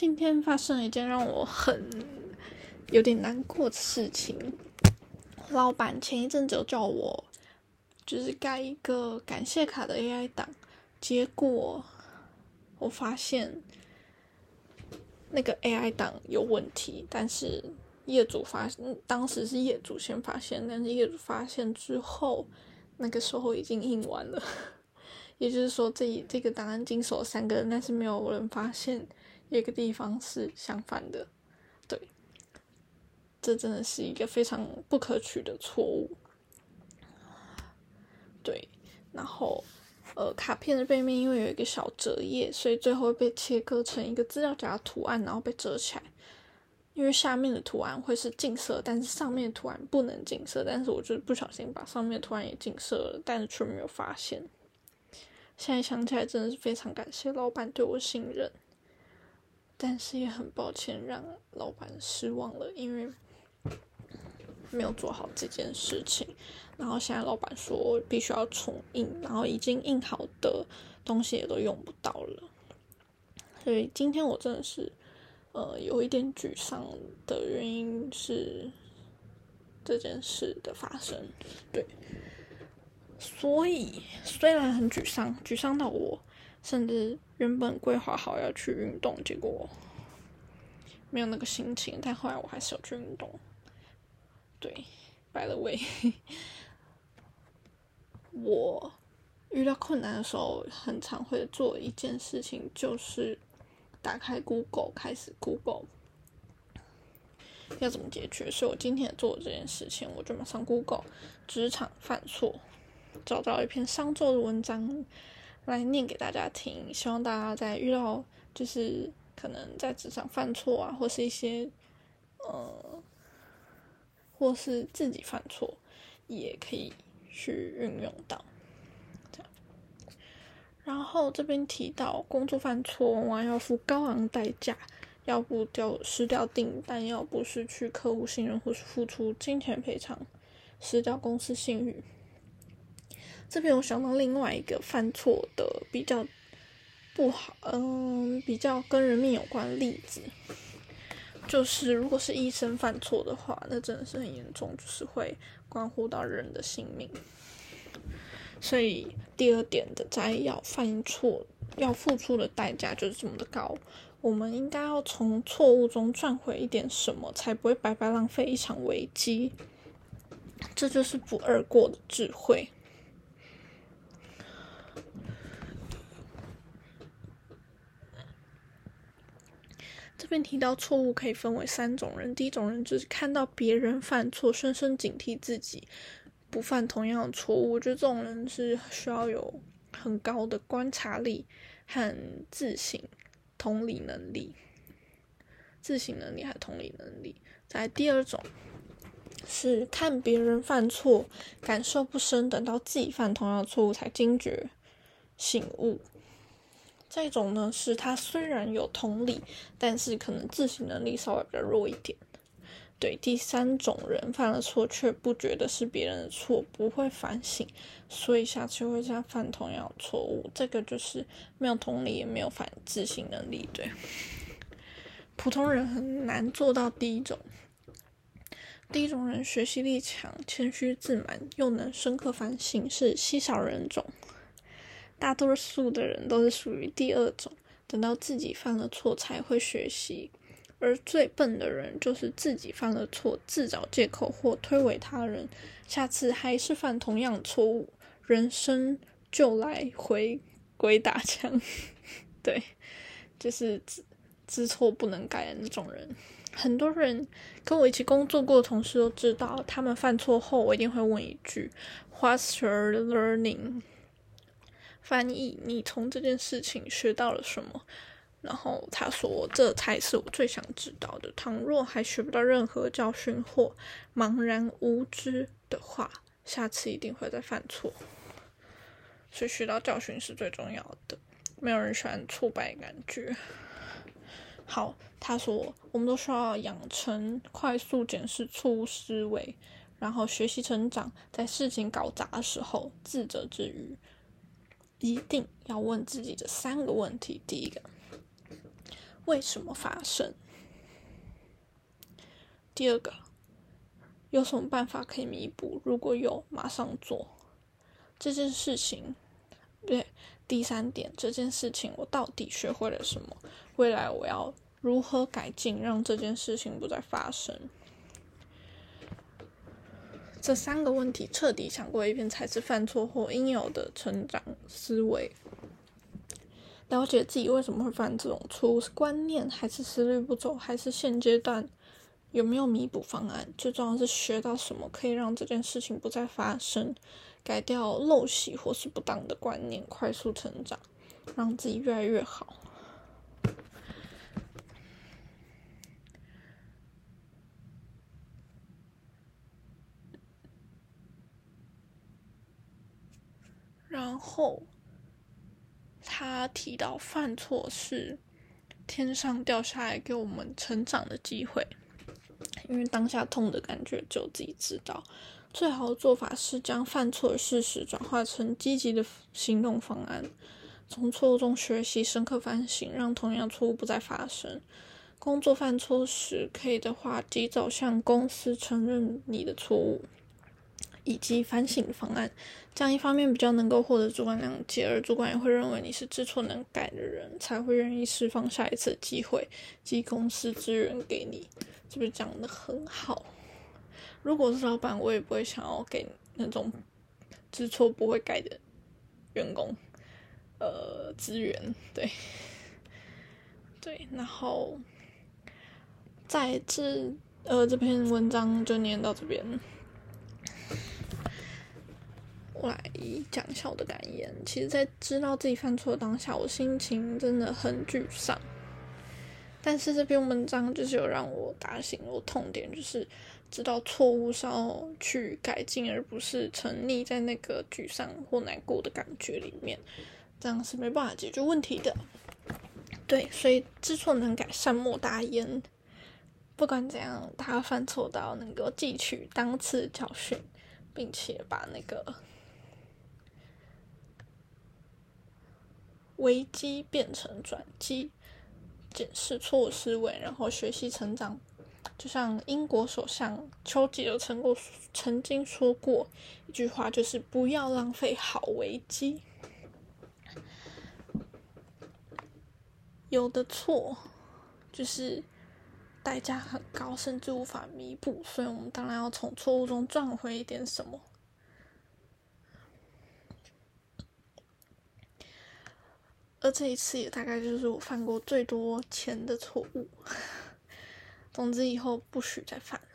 今天发生了一件让我很有点难过的事情。老板前一阵子叫我，就是盖一个感谢卡的 AI 档，结果我发现那个 AI 档有问题，但是业主发，当时是业主先发现，但是业主发现之后，那个时候已经印完了。也就是说，这这个档案经手三个人，但是没有人发现。一个地方是相反的，对，这真的是一个非常不可取的错误。对，然后，呃，卡片的背面因为有一个小折页，所以最后被切割成一个资料夹图案，然后被折起来。因为下面的图案会是近色，但是上面的图案不能近色，但是我就不小心把上面的图案也近色了，但是却没有发现。现在想起来，真的是非常感谢老板对我信任。但是也很抱歉让老板失望了，因为没有做好这件事情。然后现在老板说必须要重印，然后已经印好的东西也都用不到了。所以今天我真的是呃有一点沮丧的原因是这件事的发生。对，所以虽然很沮丧，沮丧到我。甚至原本规划好要去运动，结果没有那个心情。但后来我还是有去运动。对，by the way，我遇到困难的时候，很常会做一件事情，就是打开 Google，开始 Google 要怎么解决。所以我今天做这件事情，我就马上 Google 职场犯错，找到一篇商周的文章。来念给大家听，希望大家在遇到就是可能在职场犯错啊，或是一些呃，或是自己犯错，也可以去运用到。这样，然后这边提到工作犯错往往要付高昂代价，要不掉失掉订单，要不失去客户信任，或是付出金钱赔偿，失掉公司信誉。这边我想到另外一个犯错的比较不好，嗯，比较跟人命有关的例子，就是如果是医生犯错的话，那真的是很严重，就是会关乎到人的性命。所以第二点的摘要，犯错要付出的代价就是这么的高，我们应该要从错误中赚回一点什么，才不会白白浪费一场危机。这就是不二过的智慧。这边提到错误可以分为三种人，第一种人就是看到别人犯错，深深警惕自己不犯同样的错误。我觉得这种人是需要有很高的观察力和自省、同理能力。自省能力和同理能力。在第二种是看别人犯错，感受不深，等到自己犯同样的错误才惊觉醒悟。这种呢，是他虽然有同理，但是可能自省能力稍微比较弱一点。对，第三种人犯了错却不觉得是别人的错，不会反省，所以下次会再犯同样错误。这个就是没有同理，也没有反自省能力。对，普通人很难做到第一种。第一种人学习力强，谦虚自满，又能深刻反省，是稀少人种。大多数的人都是属于第二种，等到自己犯了错才会学习，而最笨的人就是自己犯了错，自找借口或推诿他人，下次还是犯同样错误，人生就来回鬼打墙。对，就是知知错不能改的那种人。很多人跟我一起工作过的同事都知道，他们犯错后，我一定会问一句：“What's your learning？” 翻译，你从这件事情学到了什么？然后他说：“这才是我最想知道的。倘若还学不到任何教训或茫然无知的话，下次一定会再犯错。所以学到教训是最重要的。没有人喜欢挫败感觉。好，他说我们都需要养成快速检视错误思维，然后学习成长，在事情搞砸的时候自责之余。”一定要问自己的三个问题：第一个，为什么发生？第二个，有什么办法可以弥补？如果有，马上做这件事情。对，第三点，这件事情我到底学会了什么？未来我要如何改进，让这件事情不再发生？这三个问题彻底想过一遍，才是犯错后应有的成长思维。了解自己为什么会犯这种错误，是观念还是思虑不周，还是现阶段有没有弥补方案？最重要是学到什么可以让这件事情不再发生，改掉陋习或是不当的观念，快速成长，让自己越来越好。然后。他提到犯错是天上掉下来给我们成长的机会，因为当下痛的感觉只有自己知道。最好的做法是将犯错的事实转化成积极的行动方案，从错误中学习，深刻反省，让同样错误不再发生。工作犯错时，可以的话及早向公司承认你的错误。以及反省方案，这样一方面比较能够获得主管谅解，而主管也会认为你是知错能改的人，才会愿意释放下一次机会及公司资源给你。是不是讲的很好？如果是老板，我也不会想要给那种知错不会改的员工，呃，资源。对，对，然后在这呃这篇文章就念到这边。我来讲一下我的感言。其实，在知道自己犯错当下，我心情真的很沮丧。但是这篇文章就是有让我打醒我痛点，就是知道错误是要去改进，而不是沉溺在那个沮丧或难过的感觉里面，这样是没办法解决问题的。对，所以知错能改，善莫大焉。不管怎样，他犯错都要能够汲取当次教训，并且把那个。危机变成转机，检视错误思维，然后学习成长。就像英国首相丘吉尔曾过曾经说过一句话，就是“不要浪费好危机”。有的错就是代价很高，甚至无法弥补，所以我们当然要从错误中赚回一点什么。而这一次也大概就是我犯过最多钱的错误。总之以后不许再犯了。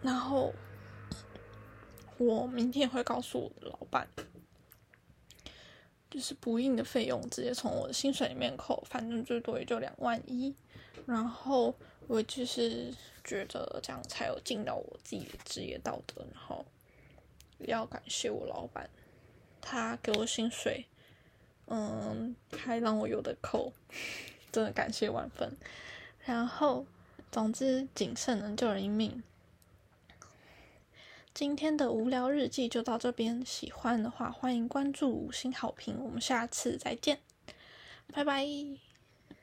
然后我明天会告诉我的老板，就是不应的费用直接从我的薪水里面扣，反正最多也就两万一。然后我就是觉得这样才有尽到我自己的职业道德。然后也要感谢我老板，他给我薪水。嗯，还让我有的扣，真的感谢万分。然后，总之，谨慎能救人一命。今天的无聊日记就到这边，喜欢的话欢迎关注五星好评，我们下次再见，拜拜。